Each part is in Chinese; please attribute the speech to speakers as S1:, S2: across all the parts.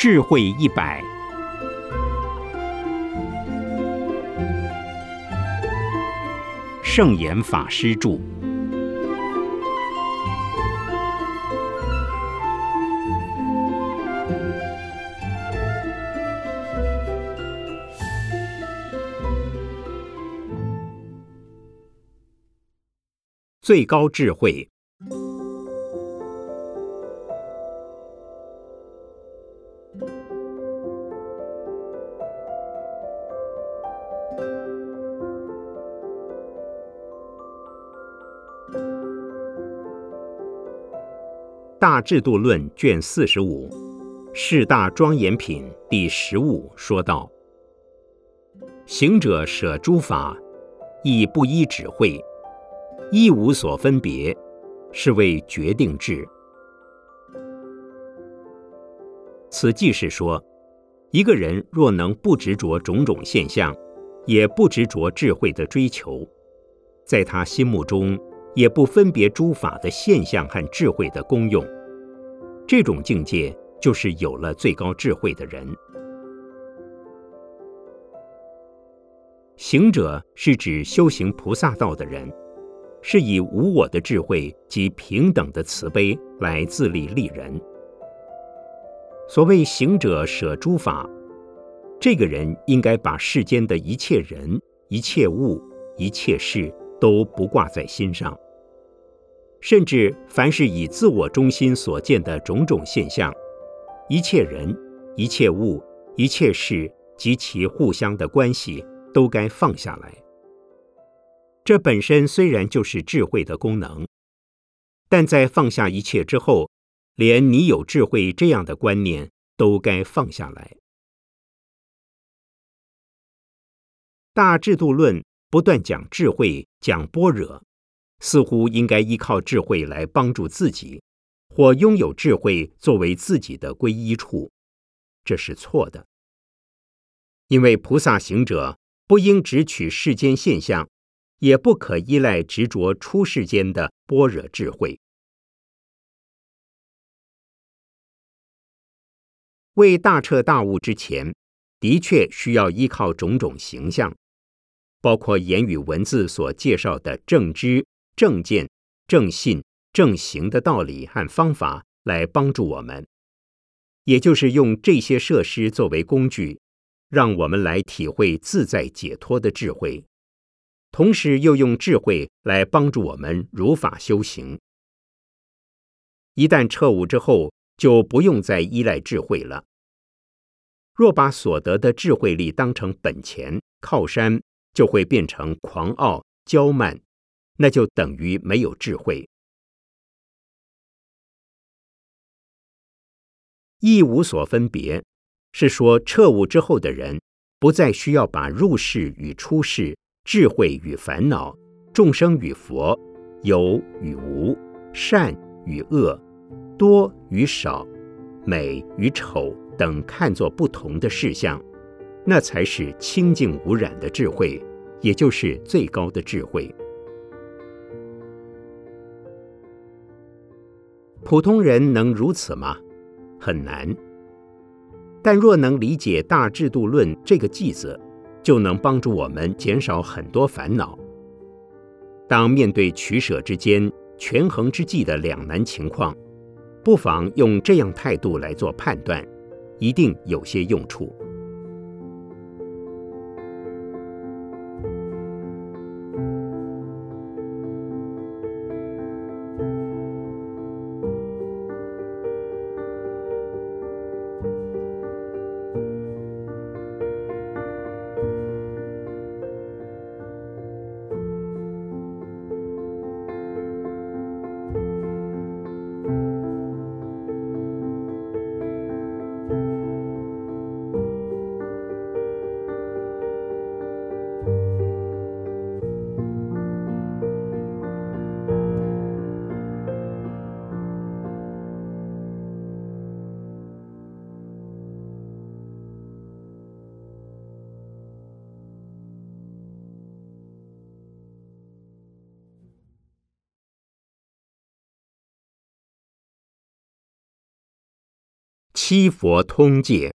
S1: 智慧一百，圣严法师著。最高智慧。制度论卷四十五，四大庄严品第十五说道：行者舍诸法，亦不依指会，一无所分别，是为决定智。此即是说，一个人若能不执着种种现象，也不执着智慧的追求，在他心目中。也不分别诸法的现象和智慧的功用，这种境界就是有了最高智慧的人。行者是指修行菩萨道的人，是以无我的智慧及平等的慈悲来自利利人。所谓行者舍诸法，这个人应该把世间的一切人、一切物、一切事都不挂在心上。甚至凡是以自我中心所见的种种现象，一切人、一切物、一切事及其互相的关系，都该放下来。这本身虽然就是智慧的功能，但在放下一切之后，连你有智慧这样的观念都该放下来。大制度论不断讲智慧，讲般若。似乎应该依靠智慧来帮助自己，或拥有智慧作为自己的皈依处，这是错的。因为菩萨行者不应只取世间现象，也不可依赖执着出世间的般若智慧。为大彻大悟之前，的确需要依靠种种形象，包括言语文字所介绍的正知。正见、正信、正行的道理和方法来帮助我们，也就是用这些设施作为工具，让我们来体会自在解脱的智慧，同时又用智慧来帮助我们如法修行。一旦彻悟之后，就不用再依赖智慧了。若把所得的智慧力当成本钱靠山，就会变成狂傲骄慢。那就等于没有智慧，一无所分别，是说彻悟之后的人，不再需要把入世与出世、智慧与烦恼、众生与佛、有与无、善与恶、多与少、美与丑等看作不同的事项，那才是清净无染的智慧，也就是最高的智慧。普通人能如此吗？很难。但若能理解大制度论这个句子，就能帮助我们减少很多烦恼。当面对取舍之间、权衡之际的两难情况，不妨用这样态度来做判断，一定有些用处。七佛通戒。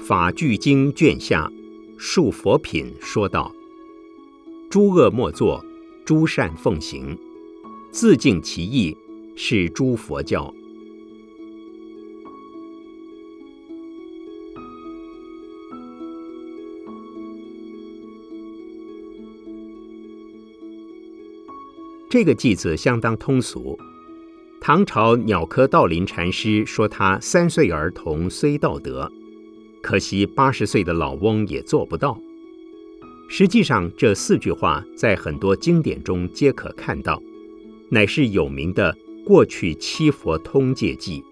S1: 法句经卷下，述佛品说道：“诸恶莫作，诸善奉行，自净其意，是诸佛教。”这个偈子相当通俗。唐朝鸟科道林禅师说：“他三岁儿童虽道德。”可惜八十岁的老翁也做不到。实际上，这四句话在很多经典中皆可看到，乃是有名的过去七佛通戒记。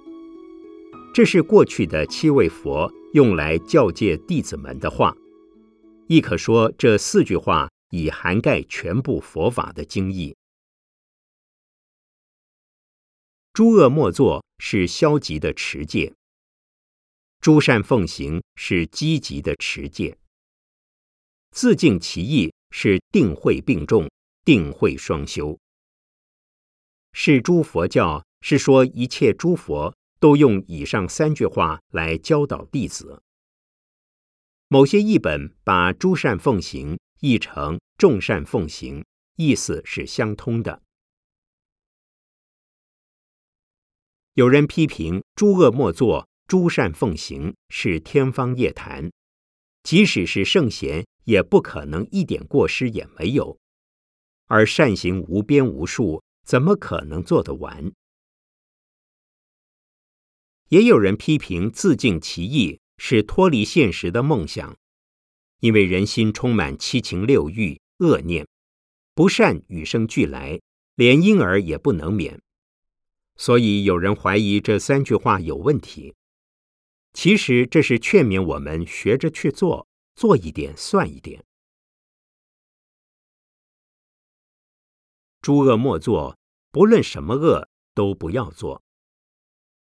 S1: 这是过去的七位佛用来教诫弟子们的话，亦可说这四句话已涵盖全部佛法的经义。诸恶莫作是消极的持戒。诸善奉行是积极的持戒，自净其意是定慧并重，定慧双修。是诸佛教是说一切诸佛都用以上三句话来教导弟子。某些译本把诸善奉行译成众善奉行，意思是相通的。有人批评诸恶莫作。诸善奉行是天方夜谭，即使是圣贤，也不可能一点过失也没有。而善行无边无数，怎么可能做得完？也有人批评自净其意是脱离现实的梦想，因为人心充满七情六欲、恶念，不善与生俱来，连婴儿也不能免。所以有人怀疑这三句话有问题。其实这是劝勉我们学着去做，做一点算一点。诸恶莫作，不论什么恶都不要做。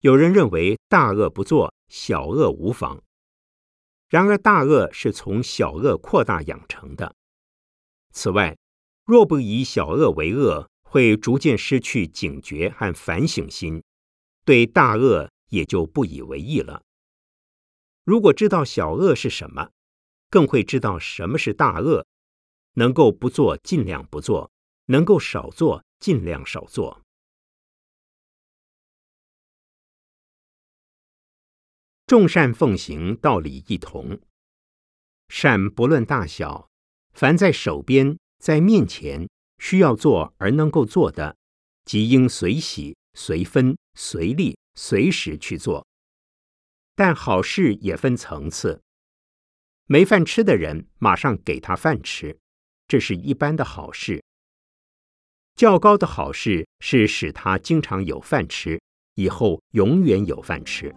S1: 有人认为大恶不做，小恶无妨。然而大恶是从小恶扩大养成的。此外，若不以小恶为恶，会逐渐失去警觉和反省心，对大恶也就不以为意了。如果知道小恶是什么，更会知道什么是大恶。能够不做，尽量不做；能够少做，尽量少做。众善奉行，道理一同。善不论大小，凡在手边、在面前需要做而能够做的，即应随喜、随分、随力、随时去做。但好事也分层次，没饭吃的人马上给他饭吃，这是一般的好事。较高的好事是使他经常有饭吃，以后永远有饭吃。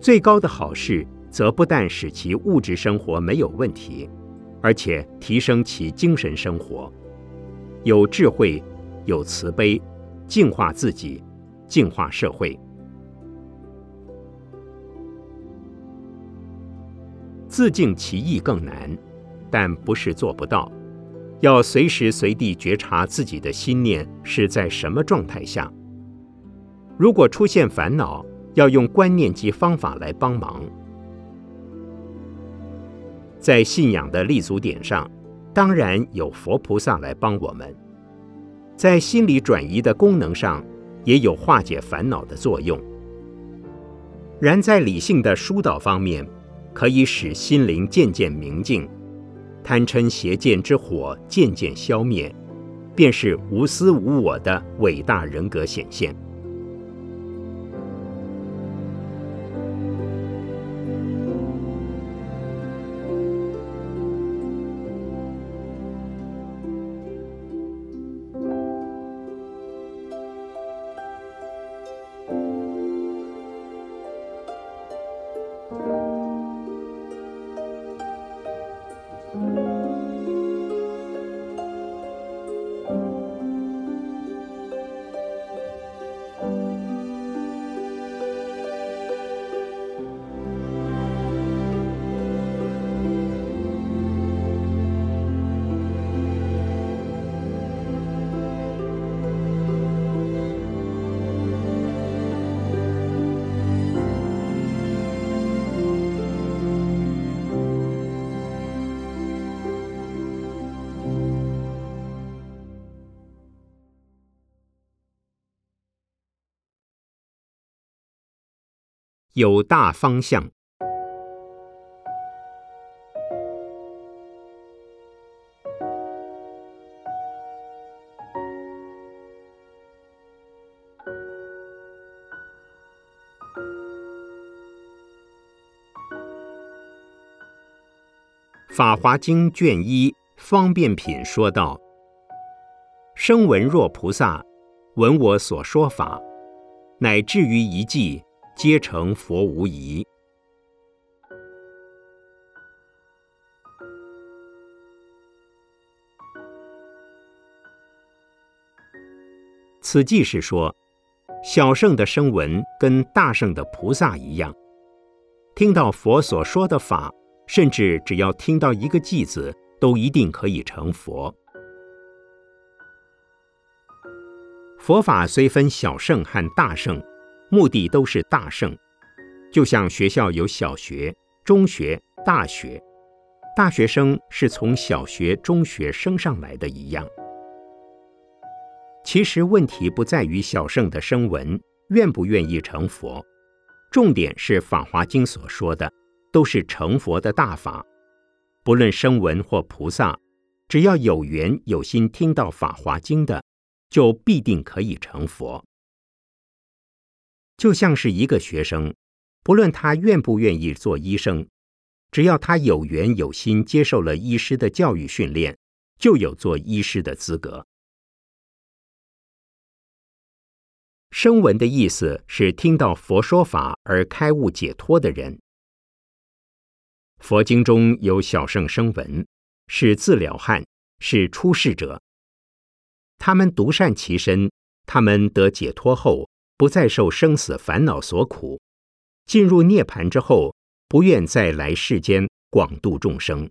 S1: 最高的好事则不但使其物质生活没有问题，而且提升其精神生活，有智慧，有慈悲，净化自己，净化社会。自净其意更难，但不是做不到。要随时随地觉察自己的心念是在什么状态下。如果出现烦恼，要用观念及方法来帮忙。在信仰的立足点上，当然有佛菩萨来帮我们；在心理转移的功能上，也有化解烦恼的作用。然在理性的疏导方面，可以使心灵渐渐明净，贪嗔邪见之火渐渐消灭，便是无私无我的伟大人格显现。有大方向。《法华经》卷一方便品说道：“声闻若菩萨闻我所说法，乃至于一偈，皆成佛无疑。”此即是说，小圣的声闻跟大圣的菩萨一样，听到佛所说的法。甚至只要听到一个偈子，都一定可以成佛。佛法虽分小圣和大圣，目的都是大圣。就像学校有小学、中学、大学，大学生是从小学、中学升上来的一样。其实问题不在于小圣的声闻愿不愿意成佛，重点是《法华经》所说的。都是成佛的大法，不论声闻或菩萨，只要有缘有心听到《法华经》的，就必定可以成佛。就像是一个学生，不论他愿不愿意做医生，只要他有缘有心接受了医师的教育训练，就有做医师的资格。声闻的意思是听到佛说法而开悟解脱的人。佛经中有小圣声闻，是自了汉，是出世者。他们独善其身，他们得解脱后，不再受生死烦恼所苦，进入涅盘之后，不愿再来世间广度众生。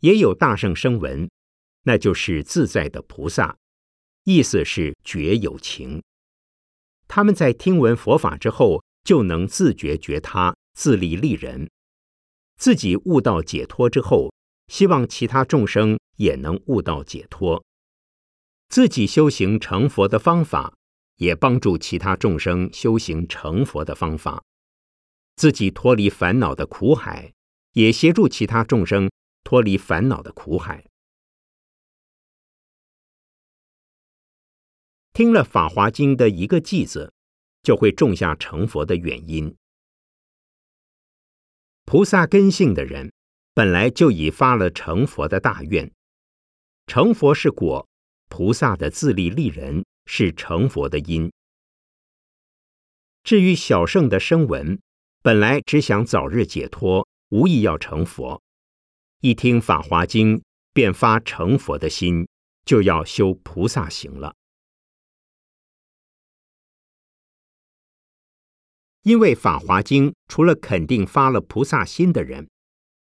S1: 也有大圣声闻，那就是自在的菩萨，意思是觉有情。他们在听闻佛法之后。就能自觉觉他，自利利人。自己悟道解脱之后，希望其他众生也能悟道解脱。自己修行成佛的方法，也帮助其他众生修行成佛的方法。自己脱离烦恼的苦海，也协助其他众生脱离烦恼的苦海。听了《法华经》的一个偈子。就会种下成佛的原因。菩萨根性的人，本来就已发了成佛的大愿。成佛是果，菩萨的自利利人是成佛的因。至于小圣的声闻，本来只想早日解脱，无意要成佛。一听《法华经》，便发成佛的心，就要修菩萨行了。因为《法华经》除了肯定发了菩萨心的人，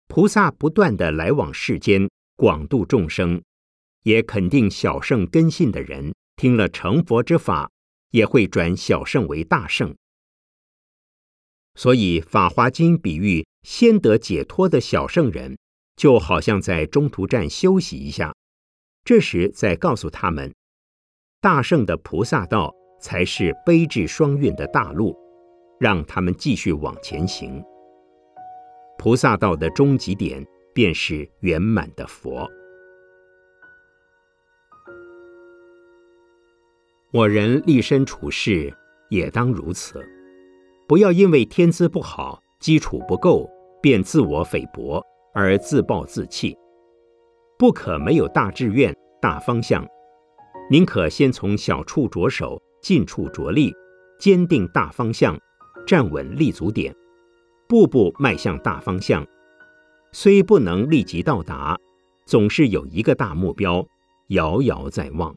S1: 菩萨不断的来往世间广度众生，也肯定小圣根信的人听了成佛之法，也会转小圣为大圣。所以《法华经》比喻先得解脱的小圣人，就好像在中途站休息一下，这时再告诉他们，大圣的菩萨道才是悲智双运的大路。让他们继续往前行。菩萨道的终极点便是圆满的佛。我人立身处世也当如此，不要因为天资不好、基础不够，便自我菲薄而自暴自弃。不可没有大志愿、大方向，宁可先从小处着手，近处着力，坚定大方向。站稳立足点，步步迈向大方向。虽不能立即到达，总是有一个大目标，遥遥在望。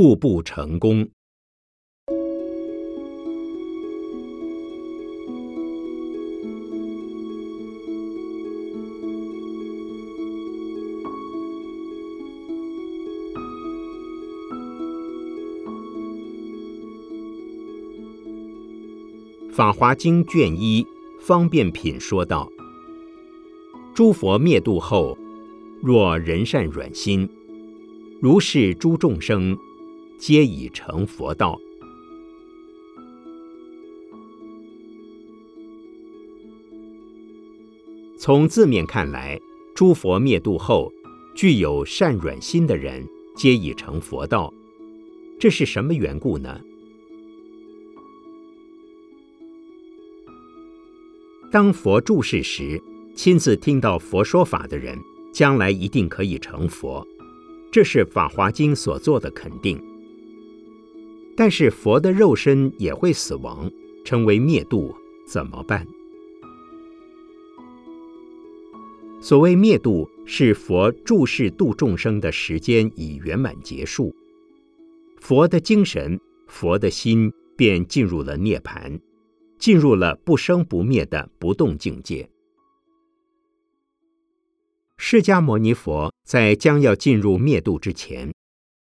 S1: 步步成功。《法华经》卷一方便品说道：“诸佛灭度后，若人善软心，如是诸众生，皆已成佛道。”从字面看来，诸佛灭度后，具有善软心的人，皆已成佛道。这是什么缘故呢？当佛住世时，亲自听到佛说法的人，将来一定可以成佛，这是《法华经》所做的肯定。但是佛的肉身也会死亡，成为灭度，怎么办？所谓灭度，是佛注视度众生的时间已圆满结束，佛的精神、佛的心便进入了涅槃。进入了不生不灭的不动境界。释迦牟尼佛在将要进入灭度之前，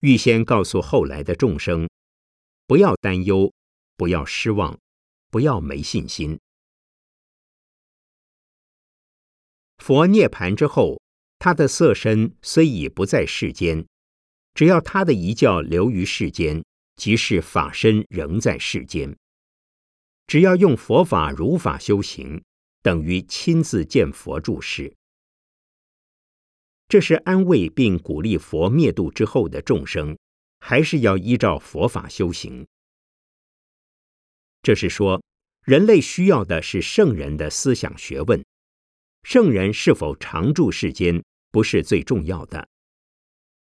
S1: 预先告诉后来的众生：不要担忧，不要失望，不要没信心。佛涅盘之后，他的色身虽已不在世间，只要他的一教留于世间，即是法身仍在世间。只要用佛法如法修行，等于亲自见佛住世。这是安慰并鼓励佛灭度之后的众生，还是要依照佛法修行。这是说，人类需要的是圣人的思想学问，圣人是否常住世间不是最重要的，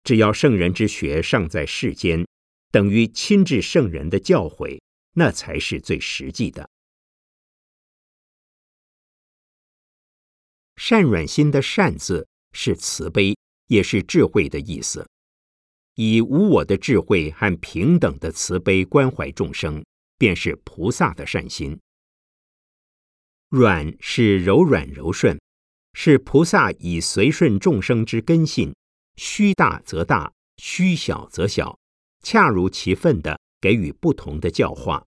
S1: 只要圣人之学尚在世间，等于亲至圣人的教诲。那才是最实际的。善软心的“善”字是慈悲，也是智慧的意思。以无我的智慧和平等的慈悲关怀众生，便是菩萨的善心。软是柔软柔顺，是菩萨以随顺众生之根性，虚大则大，虚小则小，恰如其分的。给予不同的教化。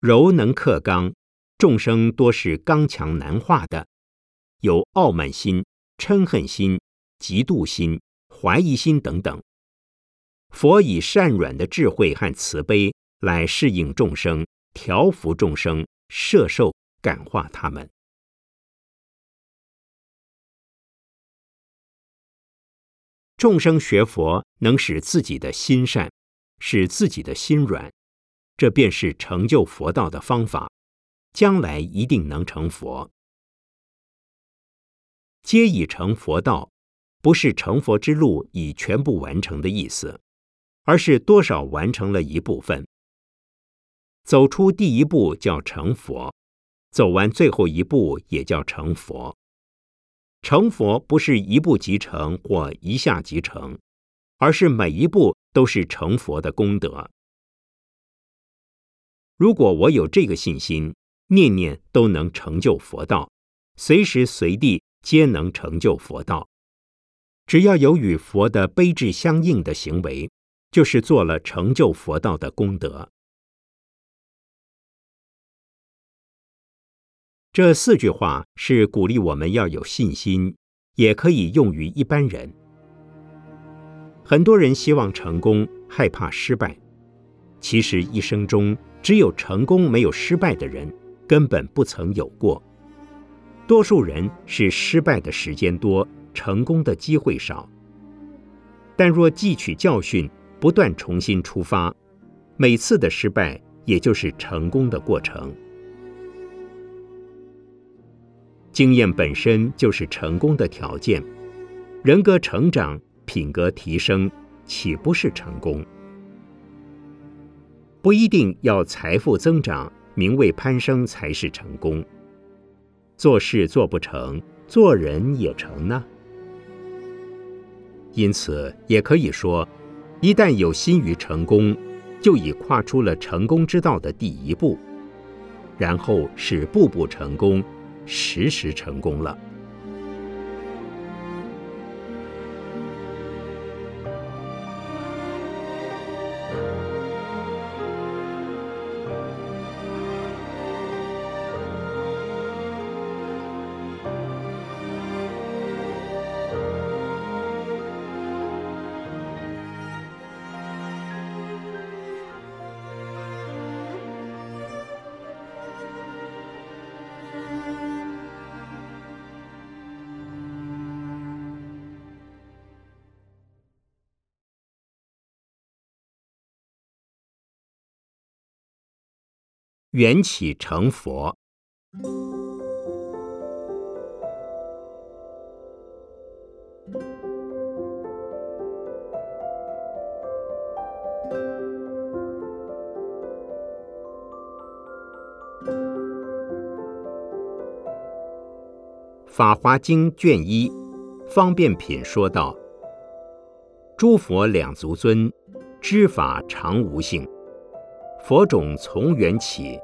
S1: 柔能克刚，众生多是刚强难化的，有傲慢心、嗔恨心、嫉妒心、怀疑心等等。佛以善软的智慧和慈悲来适应众生，调伏众生，摄受感化他们。众生学佛，能使自己的心善。使自己的心软，这便是成就佛道的方法。将来一定能成佛。皆已成佛道，不是成佛之路已全部完成的意思，而是多少完成了一部分。走出第一步叫成佛，走完最后一步也叫成佛。成佛不是一步即成或一下即成。而是每一步都是成佛的功德。如果我有这个信心，念念都能成就佛道，随时随地皆能成就佛道。只要有与佛的悲智相应的行为，就是做了成就佛道的功德。这四句话是鼓励我们要有信心，也可以用于一般人。很多人希望成功，害怕失败。其实一生中只有成功没有失败的人，根本不曾有过。多数人是失败的时间多，成功的机会少。但若汲取教训，不断重新出发，每次的失败也就是成功的过程。经验本身就是成功的条件，人格成长。品格提升，岂不是成功？不一定要财富增长、名位攀升才是成功。做事做不成，做人也成呢。因此，也可以说，一旦有心于成功，就已跨出了成功之道的第一步，然后是步步成功，时时成功了。缘起成佛。法华经卷一方便品说道：“诸佛两足尊，知法常无性。”佛种从缘起，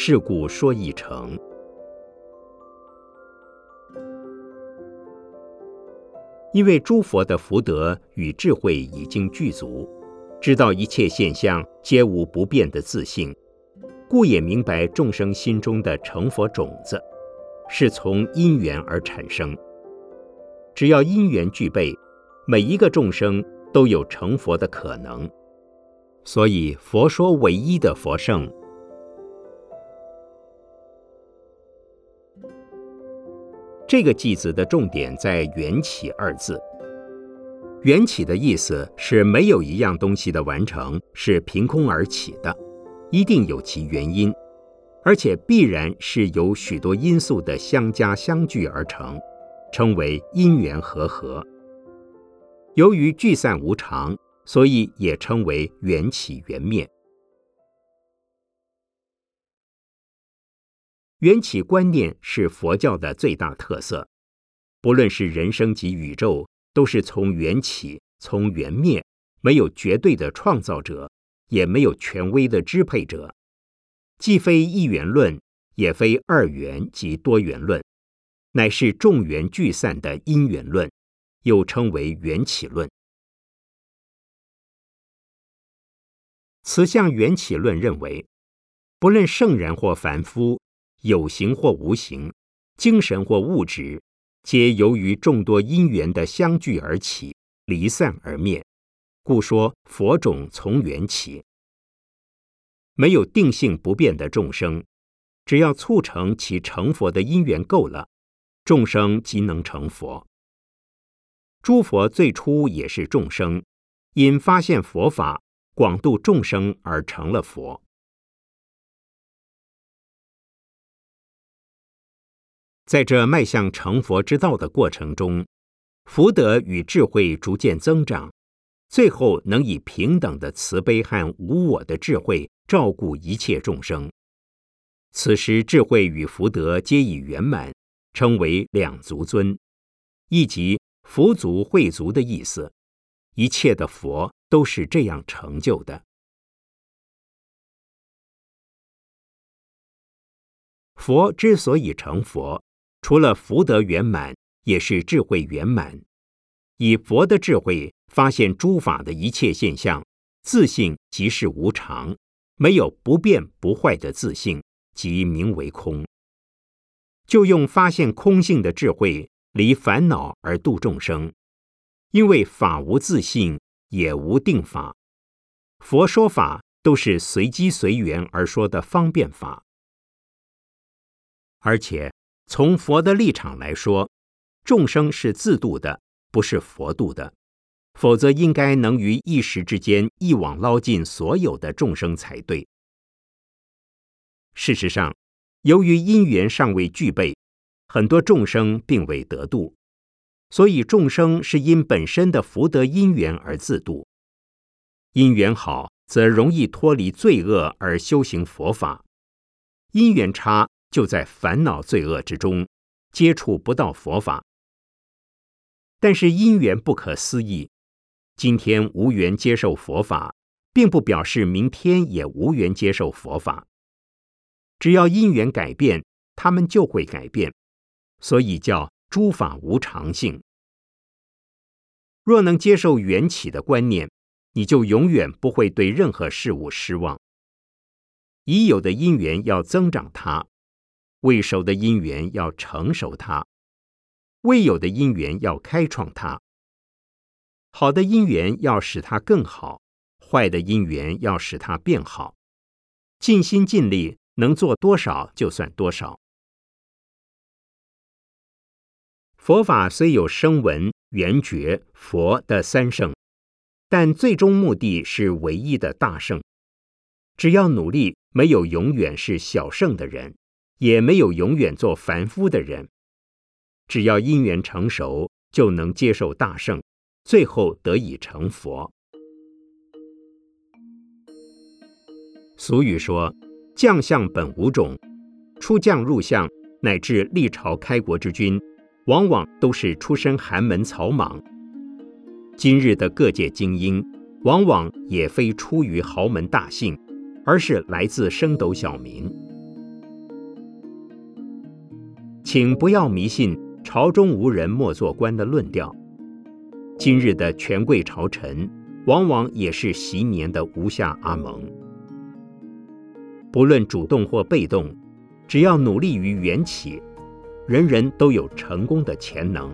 S1: 是故说一成。因为诸佛的福德与智慧已经具足，知道一切现象皆无不变的自性，故也明白众生心中的成佛种子是从因缘而产生。只要因缘具备，每一个众生都有成佛的可能。所以，佛说唯一的佛圣。这个句子的重点在“缘起”二字。缘起的意思是没有一样东西的完成是凭空而起的，一定有其原因，而且必然是由许多因素的相加相聚而成，称为因缘和合。由于聚散无常。所以也称为缘起缘灭。缘起观念是佛教的最大特色，不论是人生及宇宙，都是从缘起，从缘灭，没有绝对的创造者，也没有权威的支配者，既非一元论，也非二元及多元论，乃是众缘聚散的因缘论，又称为缘起论。此项缘起论认为，不论圣人或凡夫，有形或无形，精神或物质，皆由于众多因缘的相聚而起，离散而灭，故说佛种从缘起。没有定性不变的众生，只要促成其成佛的因缘够了，众生即能成佛。诸佛最初也是众生，因发现佛法。广度众生而成了佛。在这迈向成佛之道的过程中，福德与智慧逐渐增长，最后能以平等的慈悲和无我的智慧照顾一切众生。此时，智慧与福德皆已圆满，称为两足尊，亦即福足慧足的意思。一切的佛。都是这样成就的。佛之所以成佛，除了福德圆满，也是智慧圆满。以佛的智慧发现诸法的一切现象，自性即是无常，没有不变不坏的自性，即名为空。就用发现空性的智慧，离烦恼而度众生，因为法无自性。也无定法，佛说法都是随机随缘而说的方便法。而且从佛的立场来说，众生是自度的，不是佛度的，否则应该能于一时之间一网捞尽所有的众生才对。事实上，由于因缘尚未具备，很多众生并未得度。所以众生是因本身的福德因缘而自度，因缘好则容易脱离罪恶而修行佛法；因缘差就在烦恼罪恶之中，接触不到佛法。但是因缘不可思议，今天无缘接受佛法，并不表示明天也无缘接受佛法。只要因缘改变，他们就会改变，所以叫诸法无常性。若能接受缘起的观念，你就永远不会对任何事物失望。已有的因缘要增长它，未熟的因缘要成熟它，未有的因缘要开创它。好的因缘要使它更好，坏的因缘要使它变好。尽心尽力。能做多少就算多少。佛法虽有声闻、缘觉、佛的三圣，但最终目的是唯一的大圣。只要努力，没有永远是小圣的人，也没有永远做凡夫的人。只要因缘成熟，就能接受大圣，最后得以成佛。俗语说。将相本无种，出将入相，乃至历朝开国之君，往往都是出身寒门草莽。今日的各界精英，往往也非出于豪门大姓，而是来自升斗小民。请不要迷信“朝中无人莫做官”的论调。今日的权贵朝臣，往往也是昔年的无下阿蒙。不论主动或被动，只要努力于缘起，人人都有成功的潜能。